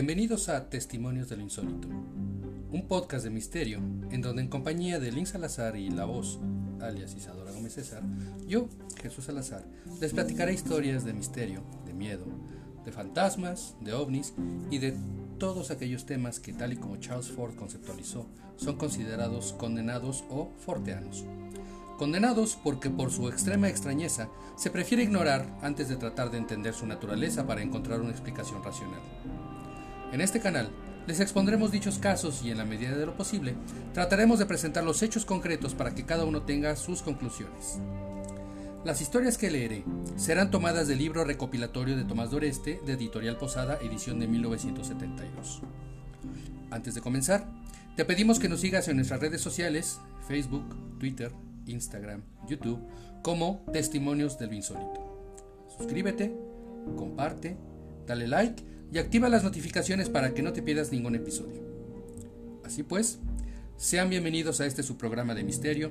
Bienvenidos a Testimonios de lo Insólito, un podcast de misterio en donde en compañía de Link Salazar y la voz, alias Isadora Gómez César, yo, Jesús Salazar, les platicaré historias de misterio, de miedo, de fantasmas, de ovnis y de todos aquellos temas que tal y como Charles Ford conceptualizó son considerados condenados o forteanos. Condenados porque por su extrema extrañeza se prefiere ignorar antes de tratar de entender su naturaleza para encontrar una explicación racional. En este canal les expondremos dichos casos y en la medida de lo posible trataremos de presentar los hechos concretos para que cada uno tenga sus conclusiones. Las historias que leeré serán tomadas del libro recopilatorio de Tomás Doreste de Editorial Posada, edición de 1972. Antes de comenzar, te pedimos que nos sigas en nuestras redes sociales, Facebook, Twitter, Instagram, YouTube, como Testimonios del Insólito. Suscríbete, comparte, dale like y activa las notificaciones para que no te pierdas ningún episodio. Así pues, sean bienvenidos a este su programa de misterio,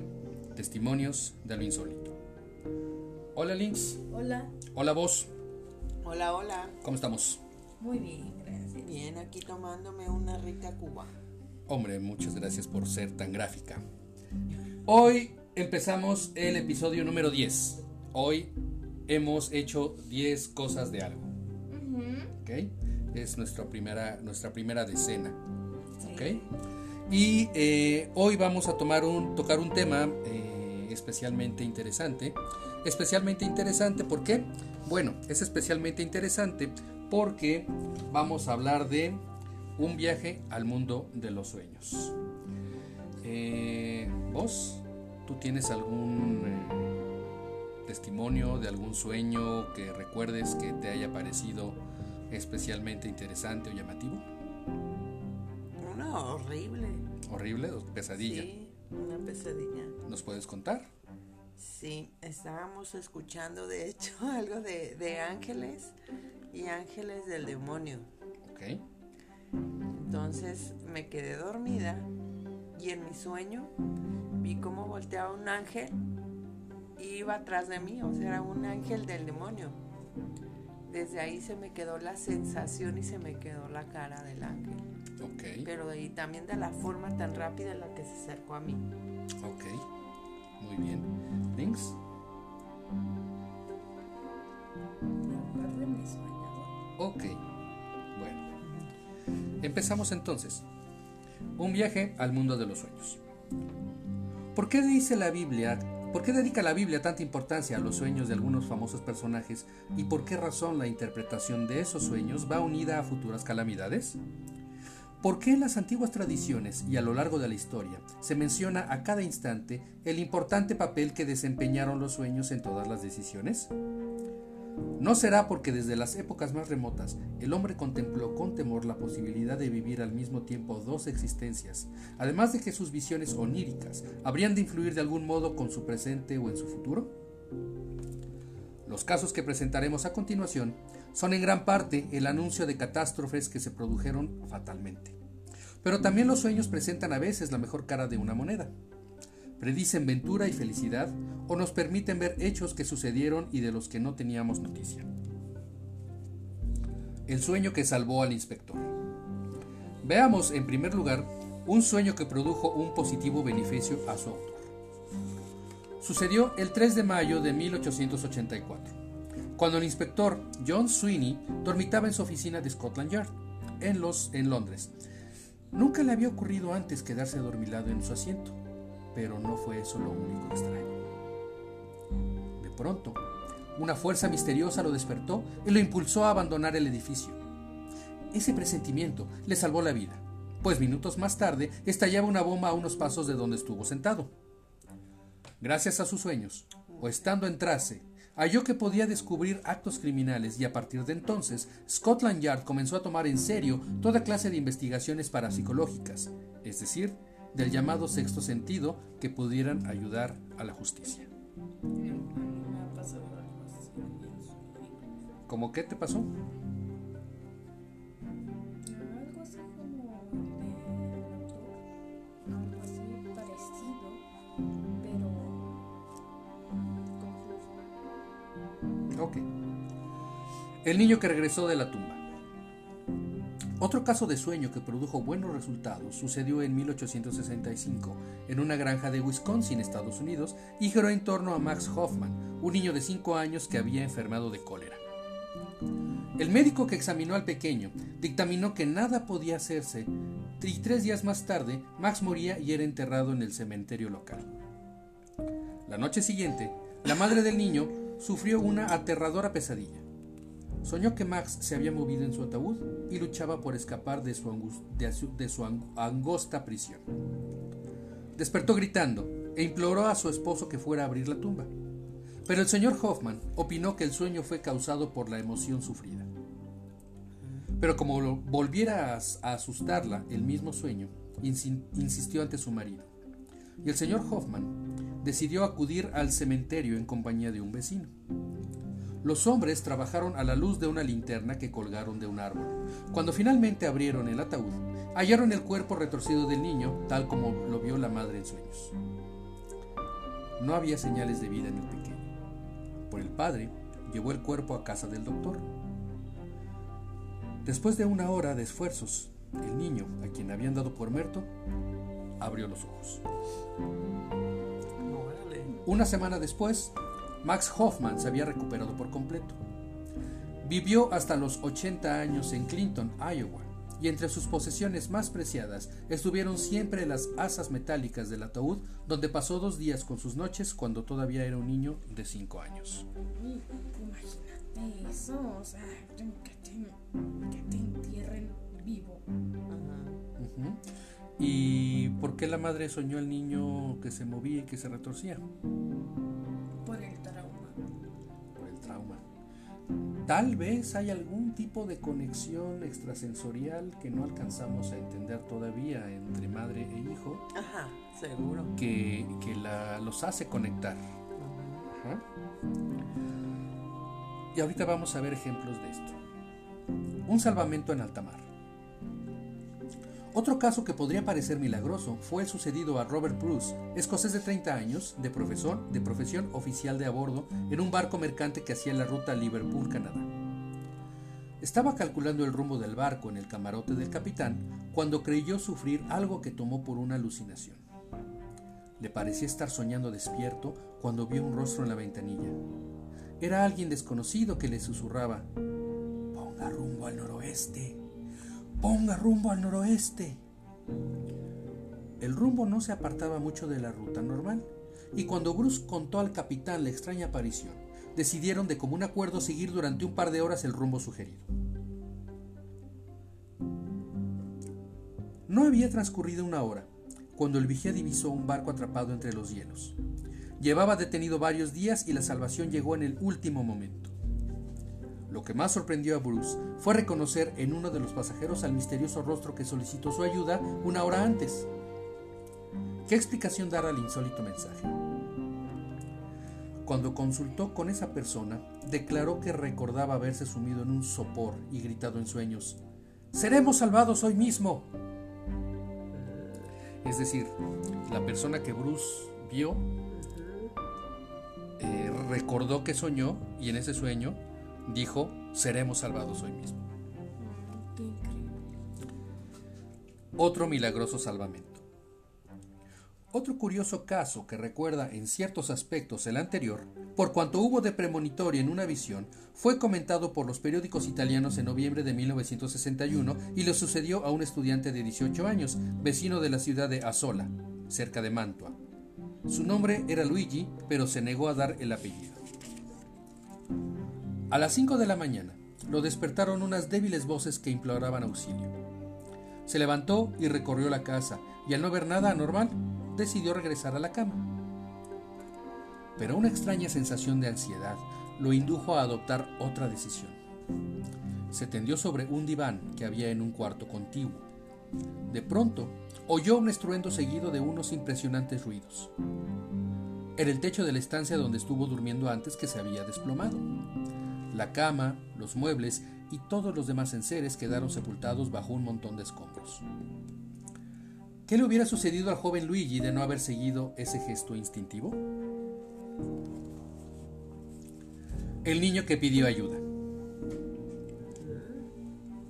Testimonios de lo Insólito. Hola Links. Hola. Hola vos. Hola, hola. ¿Cómo estamos? Muy bien, gracias. Bien, aquí tomándome una rica cuba. Hombre, muchas gracias por ser tan gráfica. Hoy empezamos el episodio número 10. Hoy hemos hecho 10 cosas de algo. ¿Ok? Es nuestra primera, nuestra primera decena. ¿Ok? Y eh, hoy vamos a tomar un, tocar un tema eh, especialmente interesante. Especialmente interesante, ¿por qué? Bueno, es especialmente interesante porque vamos a hablar de un viaje al mundo de los sueños. Eh, ¿Vos? ¿Tú tienes algún testimonio de algún sueño que recuerdes que te haya parecido especialmente interesante o llamativo? Una horrible. ¿Horrible pesadilla? Sí, una pesadilla. ¿Nos puedes contar? Sí, estábamos escuchando de hecho algo de, de ángeles y ángeles del demonio. Ok. Entonces me quedé dormida y en mi sueño vi cómo volteaba un ángel y iba atrás de mí, o sea, era un ángel del demonio. Desde ahí se me quedó la sensación y se me quedó la cara del ángel. Ok. Pero ahí también de la forma tan rápida en la que se acercó a mí. Ok. Muy bien. ¿Links? Ok. Bueno. Empezamos entonces. Un viaje al mundo de los sueños. ¿Por qué dice la Biblia? ¿Por qué dedica la Biblia tanta importancia a los sueños de algunos famosos personajes y por qué razón la interpretación de esos sueños va unida a futuras calamidades? ¿Por qué en las antiguas tradiciones y a lo largo de la historia se menciona a cada instante el importante papel que desempeñaron los sueños en todas las decisiones? ¿No será porque desde las épocas más remotas el hombre contempló con temor la posibilidad de vivir al mismo tiempo dos existencias, además de que sus visiones oníricas habrían de influir de algún modo con su presente o en su futuro? Los casos que presentaremos a continuación son en gran parte el anuncio de catástrofes que se produjeron fatalmente. Pero también los sueños presentan a veces la mejor cara de una moneda. Predicen ventura y felicidad o nos permiten ver hechos que sucedieron y de los que no teníamos noticia. El sueño que salvó al inspector. Veamos en primer lugar un sueño que produjo un positivo beneficio a su autor. Sucedió el 3 de mayo de 1884, cuando el inspector John Sweeney dormitaba en su oficina de Scotland Yard, en, los, en Londres. Nunca le había ocurrido antes quedarse dormilado en su asiento, pero no fue eso lo único extraño. De pronto, una fuerza misteriosa lo despertó y lo impulsó a abandonar el edificio. Ese presentimiento le salvó la vida, pues minutos más tarde estallaba una bomba a unos pasos de donde estuvo sentado. Gracias a sus sueños, o estando en trance, halló que podía descubrir actos criminales y a partir de entonces Scotland Yard comenzó a tomar en serio toda clase de investigaciones parapsicológicas, es decir, del llamado sexto sentido que pudieran ayudar a la justicia. ¿Cómo qué te pasó? Algo así como de doctor. Algo así parecido, pero confuso. Ok. El niño que regresó de la tumba. Otro caso de sueño que produjo buenos resultados sucedió en 1865 en una granja de Wisconsin, Estados Unidos, y giró en torno a Max Hoffman, un niño de 5 años que había enfermado de cólera. El médico que examinó al pequeño dictaminó que nada podía hacerse y tres días más tarde Max moría y era enterrado en el cementerio local. La noche siguiente, la madre del niño sufrió una aterradora pesadilla. Soñó que Max se había movido en su ataúd y luchaba por escapar de su, angosta prisión. Despertó gritando e imploró a su esposo que fuera a abrir la tumba. Pero el señor Hoffman opinó que el sueño fue causado por la emoción sufrida. Pero como volviera a asustarla el mismo sueño, insistió ante su marido. Y el señor Hoffman decidió acudir al cementerio en compañía de un vecino. Los hombres trabajaron a la luz de una linterna que colgaron de un árbol. Cuando finalmente abrieron el ataúd, hallaron el cuerpo retorcido del niño, tal como lo vio la madre en sueños. No había señales de vida en el pequeño. Por el padre, llevó el cuerpo a casa del doctor. Después de una hora de esfuerzos, el niño, a quien habían dado por muerto, abrió los ojos. Una semana después, Max Hoffman se había recuperado por completo. Vivió hasta los 80 años en Clinton, Iowa, y entre sus posesiones más preciadas estuvieron siempre las asas metálicas del ataúd, donde pasó dos días con sus noches cuando todavía era un niño de 5 años. Imagínate eso, o sea, que te, entierren vivo. ¿Y por qué la madre soñó al niño que se movía y que se retorcía? Tal vez hay algún tipo de conexión extrasensorial que no alcanzamos a entender todavía entre madre e hijo. Ajá, seguro. Que, los hace conectar. Y ahorita vamos a ver ejemplos de esto. Un salvamento en alta mar. Otro caso que podría parecer milagroso fue el sucedido a Robert Bruce, escocés de 30 años, de, profesor, de profesión oficial de a bordo, en un barco mercante que hacía la ruta Liverpool-Canadá. Estaba calculando el rumbo del barco en el camarote del capitán cuando creyó sufrir algo que tomó por una alucinación. Le parecía estar soñando despierto cuando vio un rostro en la ventanilla. Era alguien desconocido que le susurraba, Ponga rumbo al noroeste ponga rumbo al noroeste. El rumbo no se apartaba mucho de la ruta normal, y cuando Bruce contó al capitán la extraña aparición, decidieron de común acuerdo seguir durante un par de horas el rumbo sugerido. No había transcurrido una hora cuando el vigía divisó un barco atrapado entre los hielos. Llevaba detenido varios días y la salvación llegó en el último momento. Lo que más sorprendió a Bruce fue reconocer en uno de los pasajeros al misterioso rostro que solicitó su ayuda una hora antes. ¿Qué explicación dar al insólito mensaje? Cuando consultó con esa persona, declaró que recordaba haberse sumido en un sopor y gritado en sueños, ¡Seremos salvados hoy mismo! Es decir, la persona que Bruce vio eh, recordó que soñó y en ese sueño dijo, seremos salvados hoy mismo. Otro milagroso salvamento. Otro curioso caso que recuerda en ciertos aspectos el anterior, por cuanto hubo de premonitorio en una visión, fue comentado por los periódicos italianos en noviembre de 1961 y le sucedió a un estudiante de 18 años, vecino de la ciudad de Asola, cerca de Mantua. Su nombre era Luigi, pero se negó a dar el apellido. A las 5 de la mañana lo despertaron unas débiles voces que imploraban auxilio. Se levantó y recorrió la casa y al no ver nada anormal, decidió regresar a la cama. Pero una extraña sensación de ansiedad lo indujo a adoptar otra decisión. Se tendió sobre un diván que había en un cuarto contiguo. De pronto, oyó un estruendo seguido de unos impresionantes ruidos. Era el techo de la estancia donde estuvo durmiendo antes que se había desplomado. La cama, los muebles y todos los demás enseres quedaron sepultados bajo un montón de escombros. ¿Qué le hubiera sucedido al joven Luigi de no haber seguido ese gesto instintivo? El niño que pidió ayuda.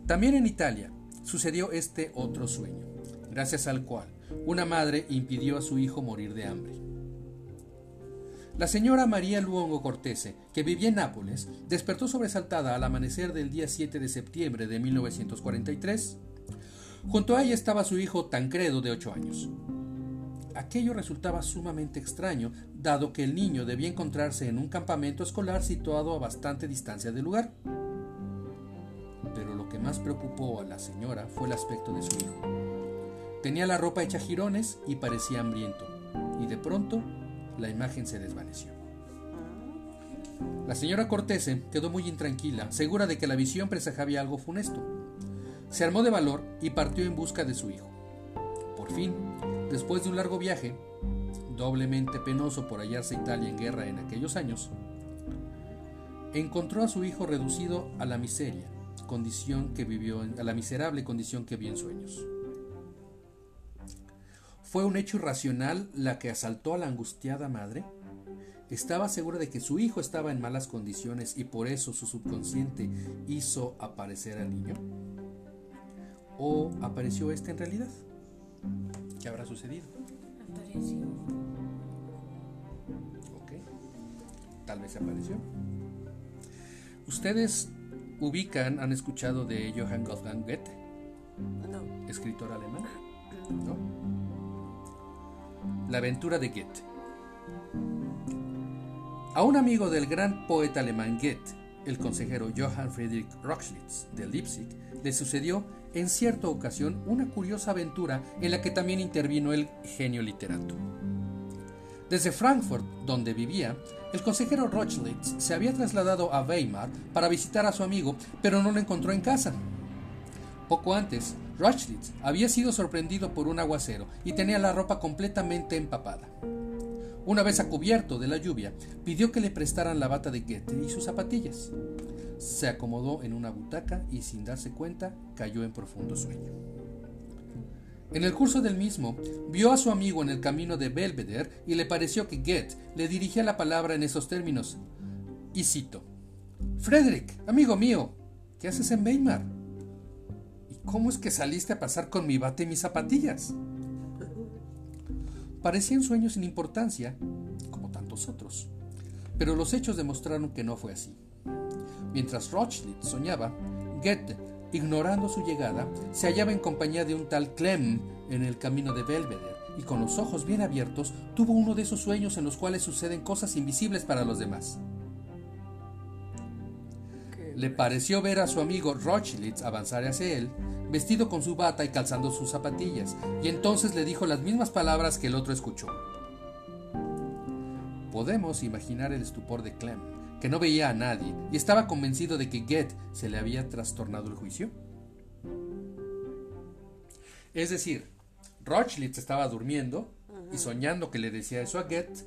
También en Italia sucedió este otro sueño, gracias al cual una madre impidió a su hijo morir de hambre. La señora María Luongo Cortese, que vivía en Nápoles, despertó sobresaltada al amanecer del día 7 de septiembre de 1943. Junto a ella estaba su hijo Tancredo de 8 años. Aquello resultaba sumamente extraño, dado que el niño debía encontrarse en un campamento escolar situado a bastante distancia del lugar. Pero lo que más preocupó a la señora fue el aspecto de su hijo. Tenía la ropa hecha jirones y parecía hambriento, y de pronto la imagen se desvaneció. La señora Cortese quedó muy intranquila, segura de que la visión presagaba algo funesto. Se armó de valor y partió en busca de su hijo. Por fin, después de un largo viaje, doblemente penoso por hallarse Italia en guerra en aquellos años, encontró a su hijo reducido a la miseria, condición que vivió a la miserable condición que vio en sueños. ¿Fue un hecho irracional la que asaltó a la angustiada madre? ¿Estaba segura de que su hijo estaba en malas condiciones y por eso su subconsciente hizo aparecer al niño? ¿O apareció este en realidad? ¿Qué habrá sucedido? Apareció. Ok. Tal vez apareció. ¿Ustedes ubican, han escuchado de Johann Wolfgang Goethe, No. escritor alemán? ¿No? La aventura de Goethe. A un amigo del gran poeta alemán Goethe, el consejero Johann Friedrich Rochlitz de Leipzig, le sucedió en cierta ocasión una curiosa aventura en la que también intervino el genio literato. Desde Frankfurt, donde vivía, el consejero Rochlitz se había trasladado a Weimar para visitar a su amigo, pero no lo encontró en casa. Poco antes, Rochlitz había sido sorprendido por un aguacero y tenía la ropa completamente empapada. Una vez a cubierto de la lluvia, pidió que le prestaran la bata de Goethe y sus zapatillas. Se acomodó en una butaca y sin darse cuenta cayó en profundo sueño. En el curso del mismo, vio a su amigo en el camino de Belvedere y le pareció que Goethe le dirigía la palabra en esos términos. Y cito: Frederick, amigo mío, ¿qué haces en Weimar? ¿Y cómo es que saliste a pasar con mi bata y mis zapatillas? Parecían sueños sin importancia, como tantos otros, pero los hechos demostraron que no fue así. Mientras Rochlitz soñaba, Goethe, ignorando su llegada, se hallaba en compañía de un tal Clem en el camino de Belvedere y con los ojos bien abiertos tuvo uno de esos sueños en los cuales suceden cosas invisibles para los demás. Le pareció ver a su amigo Rochlitz avanzar hacia él, vestido con su bata y calzando sus zapatillas, y entonces le dijo las mismas palabras que el otro escuchó. Podemos imaginar el estupor de Clem, que no veía a nadie y estaba convencido de que Goethe se le había trastornado el juicio. Es decir, Rochlitz estaba durmiendo y soñando que le decía eso a Goethe,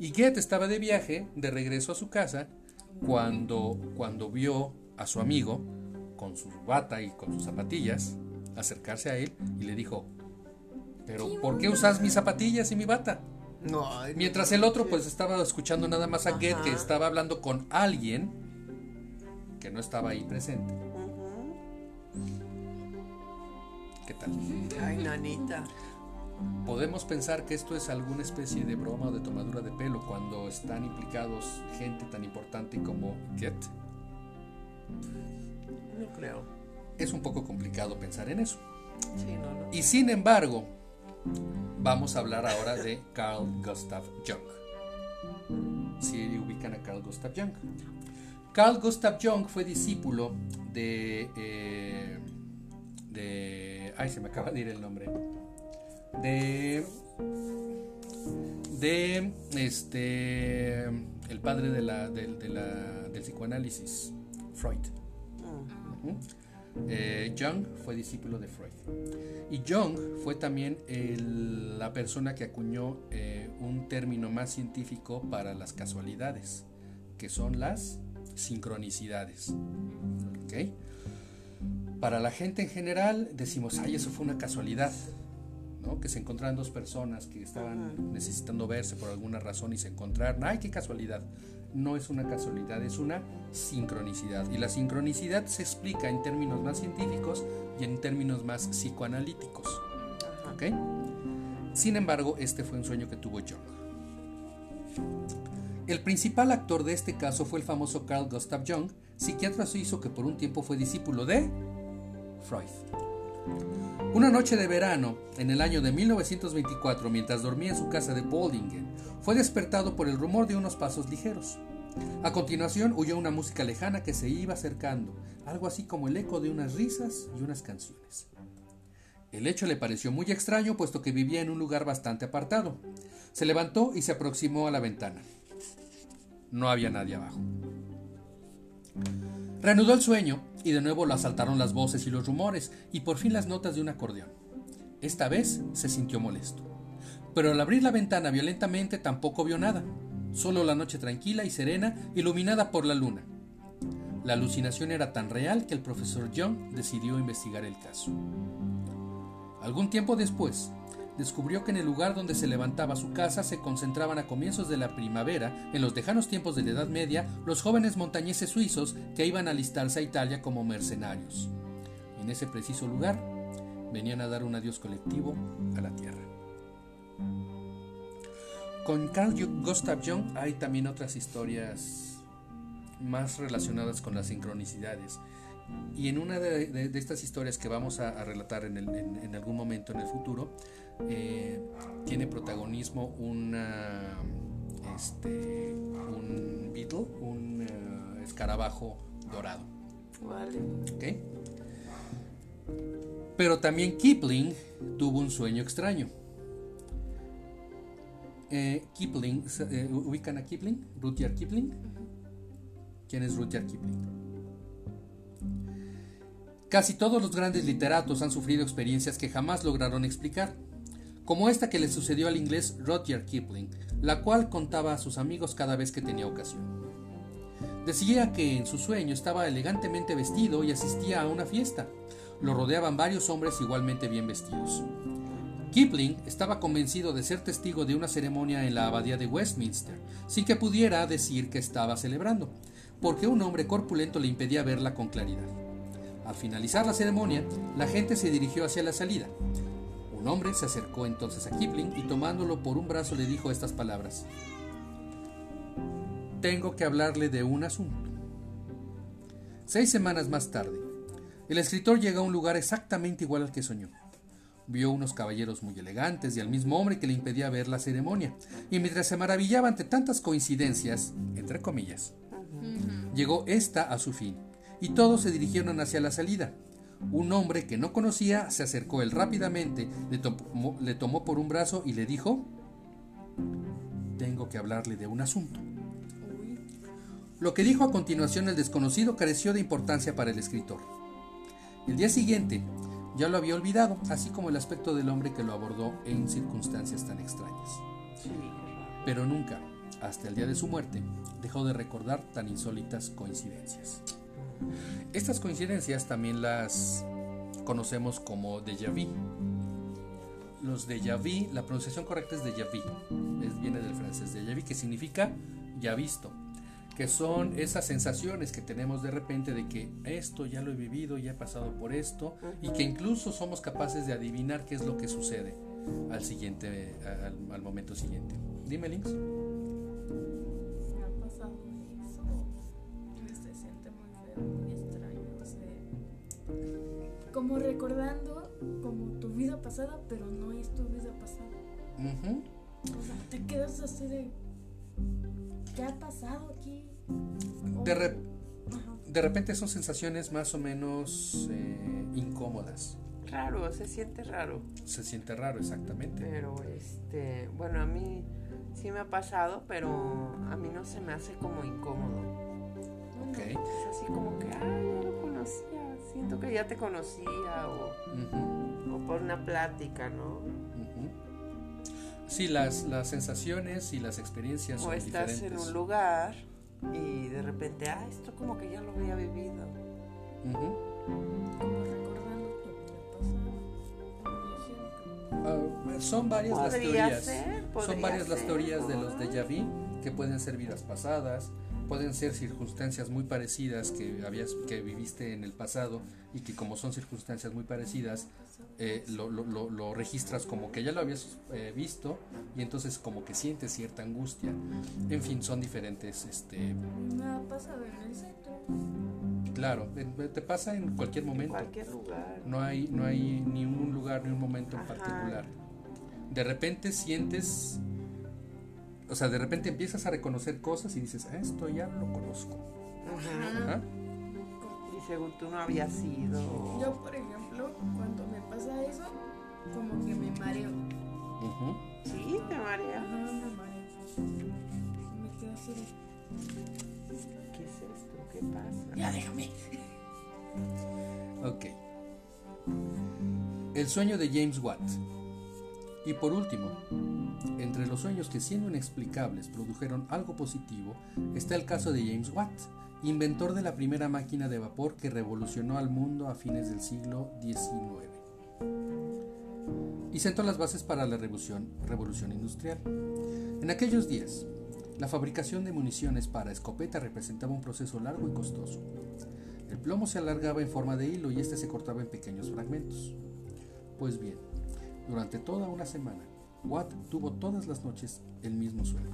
y Goethe estaba de viaje, de regreso a su casa, cuando, cuando vio a su amigo con su bata y con sus zapatillas acercarse a él y le dijo, pero ¿por qué usas mis zapatillas y mi bata? No, Mientras el otro pues estaba escuchando nada más a. Goethe que estaba hablando con alguien que no estaba ahí presente. ¿Qué tal? Ay, nanita. Podemos pensar que esto es alguna especie de broma o de tomadura de pelo cuando están implicados gente tan importante como Goethe. No creo. Es un poco complicado pensar en eso. Sí, no, no. Y sin embargo, vamos a hablar ahora de Carl Gustav Jung. Si ubican a Carl Gustav Jung. Carl Gustav Jung fue discípulo de. eh, de. Ay, se me acaba de ir el nombre. De. De. Este. El padre de la, del- de la- del psicoanálisis, Freud. Mm. Eh, Jung fue discípulo de Freud. Y Jung fue también el- la persona que acuñó eh, un término más científico para las casualidades, que son las sincronicidades. ¿Ok? Para la gente en general decimos, ay, eso fue una casualidad. ¿No? Que se encontraron dos personas que estaban Ujú. necesitando verse por alguna razón y se encontraron, ay, qué casualidad. no es una casualidad, es una sincronicidad. Y la sincronicidad se explica en términos más científicos y en términos más psicoanalíticos. Ajá. ¿ok? Sin embargo, este fue un sueño que tuvo Jung. El principal actor de este caso fue el famoso Carl Gustav Jung, psiquiatra suizo que por un tiempo fue discípulo de Freud. Una noche de verano, en el año de 1924, mientras dormía en su casa de Boldingen, fue despertado por el rumor de unos pasos ligeros. A continuación huyó una música lejana que se iba acercando, algo así como el eco de unas risas y unas canciones. El hecho le pareció muy extraño puesto que vivía en un lugar bastante apartado. Se levantó y se aproximó a la ventana. No había nadie abajo. Reanudó el sueño y de nuevo lo asaltaron las voces y los rumores y por fin las notas de un acordeón. Esta vez se sintió molesto. Pero al abrir la ventana violentamente tampoco vio nada, solo la noche tranquila y serena iluminada por la luna. La alucinación era tan real que el profesor Young decidió investigar el caso. Algún tiempo después, descubrió que en el lugar donde se levantaba su casa se concentraban a comienzos de la primavera, en los lejanos tiempos de la Edad Media, los jóvenes montañeses suizos que iban a alistarse a Italia como mercenarios. En ese preciso lugar, venían a dar un adiós colectivo a la tierra. Con Carl Gustav Jung hay también otras historias más relacionadas con las sincronicidades. Y en una de, de- de estas historias que vamos a, a relatar en, el- en- en algún momento en el futuro, eh, tiene protagonismo una, este, un beetle, un eh, escarabajo dorado. Vale. ¿ok? Pero también Kipling tuvo un sueño extraño. Eh, Kipling, eh, ¿ubican a Kipling? Rudyard Kipling. ¿Quién es Rudyard Kipling? Casi todos los grandes literatos han sufrido experiencias que jamás lograron explicar, como esta que le sucedió al inglés Rudyard Kipling, la cual contaba a sus amigos cada vez que tenía ocasión. Decía que en su sueño estaba elegantemente vestido y asistía a una fiesta. Lo rodeaban varios hombres igualmente bien vestidos. Kipling estaba convencido de ser testigo de una ceremonia en la abadía de Westminster, sin que pudiera decir que estaba celebrando, porque un hombre corpulento le impedía verla con claridad. Al finalizar la ceremonia, la gente se dirigió hacia la salida. Un hombre se acercó entonces a Kipling y tomándolo por un brazo le dijo estas palabras. Tengo que hablarle de un asunto. Seis semanas más tarde, el escritor llega a un lugar exactamente igual al que soñó. Vio unos caballeros muy elegantes y al mismo hombre que le impedía ver la ceremonia, y mientras se maravillaba ante tantas coincidencias, entre comillas, llegó esta a su fin, y todos se dirigieron hacia la salida. Un hombre que no conocía se acercó él rápidamente, le tomó, le tomó por un brazo y le dijo, tengo que hablarle de un asunto. Lo que dijo a continuación el desconocido careció de importancia para el escritor. El día siguiente ya lo había olvidado, así como el aspecto del hombre que lo abordó en circunstancias tan extrañas. Pero nunca, hasta el día de su muerte, dejó de recordar tan insólitas coincidencias. Estas coincidencias también las conocemos como déjà vu. Los déjà vu, la pronunciación correcta es déjà vu, es, viene del francés déjà vu, que significa ya visto, que son esas sensaciones que tenemos de repente de que esto ya lo he vivido, ya he pasado por esto, y que incluso somos capaces de adivinar qué es lo que sucede al siguiente, al, al momento siguiente. Dime, Links. Como recordando como tu vida pasada, pero no es tu vida pasada. O sea, te quedas así de. ¿Qué ha pasado aquí? De, O- re- Ajá. de repente son sensaciones más o menos eh, incómodas. Raro, se siente raro. Se siente raro, exactamente. Pero este, bueno, a mí sí me ha pasado, pero a mí no se me hace como incómodo. Ok. Es así como que, ay, ya lo conocía, siento que ya te conocía o, por una plática, ¿no? Sí, las, las sensaciones y las experiencias O son estás en un lugar y de repente, ah, esto como que ya lo había vivido. Como recordando tu. Ah, son varias las teorías. ser, Son varias las teorías de los déjà vu, que pueden ser vidas pasadas, pueden ser circunstancias muy parecidas que habías que viviste en el pasado y que como son circunstancias muy parecidas eh, lo, lo, lo, lo registras como que ya lo habías eh, visto y entonces como que sientes cierta angustia en fin son diferentes este Me ha pasado en el centro. claro en- te pasa en cualquier En momento cualquier lugar. no hay no hay ni un lugar ni un momento en Ajá. particular de repente sientes o sea de repente empiezas a reconocer cosas y dices "Ah, esto ya lo conozco. Ajá. Y según tú no había sido. Yo, por ejemplo, cuando me pasa eso, como que me mareo. Ujú. Sí, te Ajá, marea. me mareo. Me quedo así ¿Qué es esto? ¿Qué pasa? Ya déjame. Ok. El sueño de James Watt. Y por último, entre los sueños que siendo inexplicables produjeron algo positivo, está el caso de James Watt, inventor de la primera máquina de vapor que revolucionó al mundo a fines del siglo XIX. Y sentó las bases para la revolución, industrial. En aquellos días, la fabricación de municiones para escopeta representaba un proceso largo y costoso. El plomo se alargaba en forma de hilo y este se cortaba en pequeños fragmentos. Pues bien, durante toda una semana, Watt tuvo todas las noches el mismo sueño.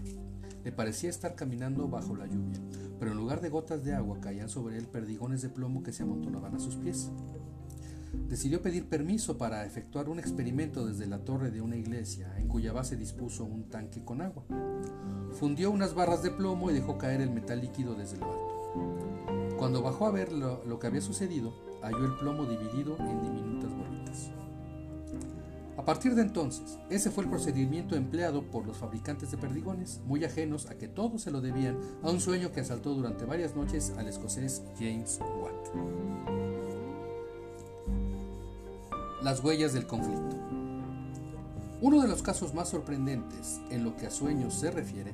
Le parecía estar caminando bajo la lluvia, pero en lugar de gotas de agua caían sobre él perdigones de plomo que se amontonaban a sus pies. Decidió pedir permiso para efectuar un experimento desde la torre de una iglesia en cuya base dispuso un tanque con agua. Fundió unas barras de plomo y dejó caer el metal líquido desde lo alto. Cuando bajó a ver lo, lo que había sucedido, halló el plomo dividido en diminutas bolitas. A partir de entonces, ese fue el procedimiento empleado por los fabricantes de perdigones, muy ajenos a que todo se lo debían a un sueño que asaltó durante varias noches al escocés James Watt. Las huellas del conflicto. Uno de los casos más sorprendentes en lo que a sueños se refiere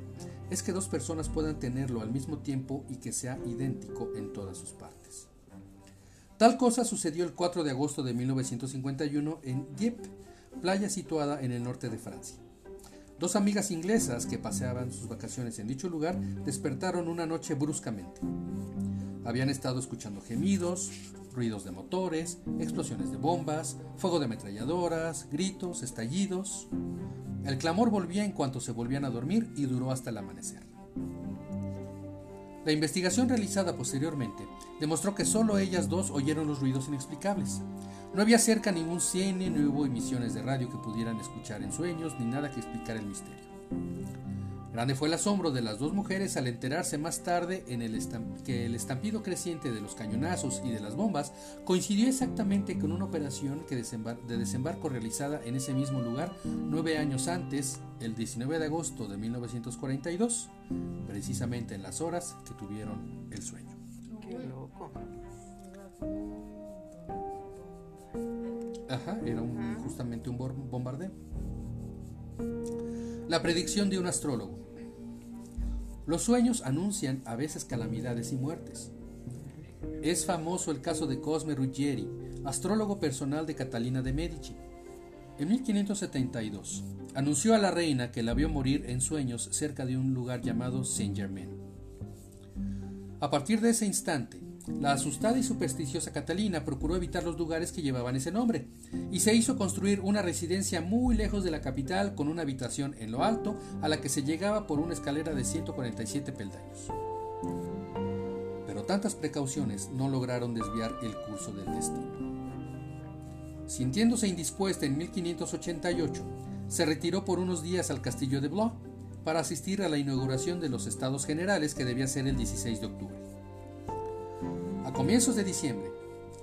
es que dos personas puedan tenerlo al mismo tiempo y que sea idéntico en todas sus partes. Tal cosa sucedió el 4 de agosto de 1951 en Dieppe, playa situada en el norte de Francia. Dos amigas inglesas que paseaban sus vacaciones en dicho lugar despertaron una noche bruscamente. Habían estado escuchando gemidos, ruidos de motores, explosiones de bombas, fuego de ametralladoras, gritos, estallidos. El clamor volvía en cuanto se volvían a dormir y duró hasta el amanecer. La investigación realizada posteriormente demostró que solo ellas dos oyeron los ruidos inexplicables. No había cerca ningún cine, ni hubo emisiones de radio que pudieran escuchar en sueños, ni nada que explicara el misterio. Grande fue el asombro de las dos mujeres al enterarse más tarde en el estam- que el estampido creciente de los cañonazos y de las bombas coincidió exactamente con una operación que desembar- de desembarco realizada en ese mismo lugar nueve años antes, el 19 de agosto de 1942, precisamente en las horas que tuvieron el sueño. Qué loco. Ajá, era un- justamente un bombardeo. La predicción de un astrólogo. Los sueños anuncian a veces calamidades y muertes. Es famoso el caso de Cosme Ruggieri, astrólogo personal de Catalina de Medici. En 1572, anunció a la reina que la vio morir en sueños cerca de un lugar llamado Saint-Germain. A partir de ese instante, la asustada y supersticiosa Catalina procuró evitar los lugares que llevaban ese nombre y se hizo construir una residencia muy lejos de la capital con una habitación en lo alto a la que se llegaba por una escalera de 147 peldaños. Pero tantas precauciones no lograron desviar el curso del destino. Sintiéndose indispuesta en 1588, se retiró por unos días al castillo de Blois para asistir a la inauguración de los Estados Generales que debía ser el 16 de octubre. A comienzos de diciembre,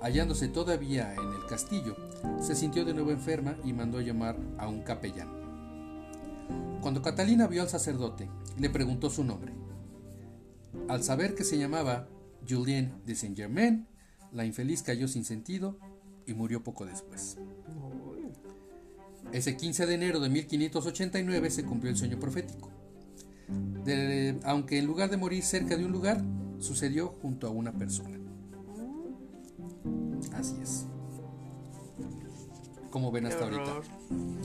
hallándose todavía en el castillo, se sintió de nuevo enferma y mandó llamar a un capellán. Cuando Catalina vio al sacerdote, le preguntó su nombre. Al saber que se llamaba Julien de Saint-Germain, la infeliz cayó sin sentido y murió poco después. Ese 15 de enero de 1589 se cumplió el sueño profético. Aunque en lugar de morir cerca de un lugar, sucedió junto a una persona. Así es. ¿Cómo ven hasta ahorita?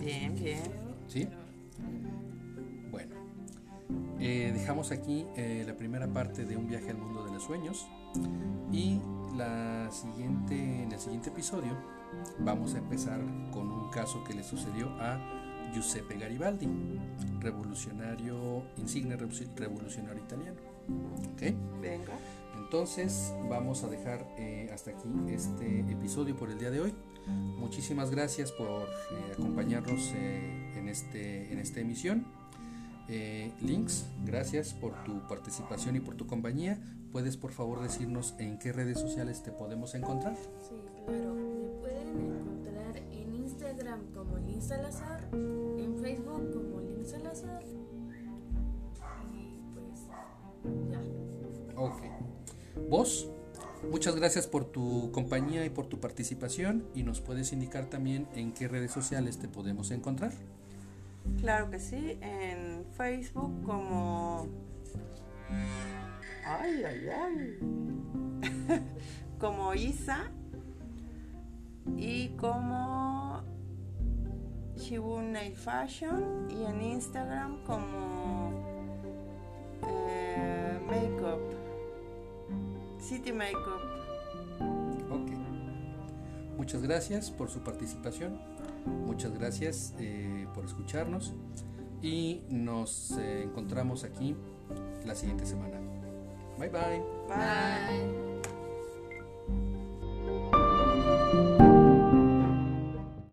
Bien, bien. ¿Sí? Bueno. Eh, dejamos aquí eh, la primera parte de un viaje al mundo de los sueños y la siguiente, en el siguiente episodio vamos a empezar con un caso que le sucedió a Giuseppe Garibaldi, revolucionario, insigne revolucionario italiano. ¿Ok? Venga. Entonces vamos a dejar eh, hasta aquí este episodio por el día de hoy. Muchísimas gracias por eh, acompañarnos eh, en, este, en esta emisión. Links, gracias por tu participación y por tu compañía. ¿Puedes por favor decirnos en qué redes sociales te podemos encontrar? Sí, claro. Me pueden encontrar en Instagram como Lin Salazar, en Facebook como Lin Salazar. Vos, muchas gracias por tu compañía y por tu participación y nos puedes indicar también en qué redes sociales te podemos encontrar. Claro que sí, en Facebook como... Ay, ay, ay. como Isa y como Shibunei Fashion y en Instagram como eh, Makeup. City Makeup. Ok. Muchas gracias por su participación. Muchas gracias eh, por escucharnos. Y nos eh, encontramos aquí la siguiente semana. Bye bye. Bye. Bye.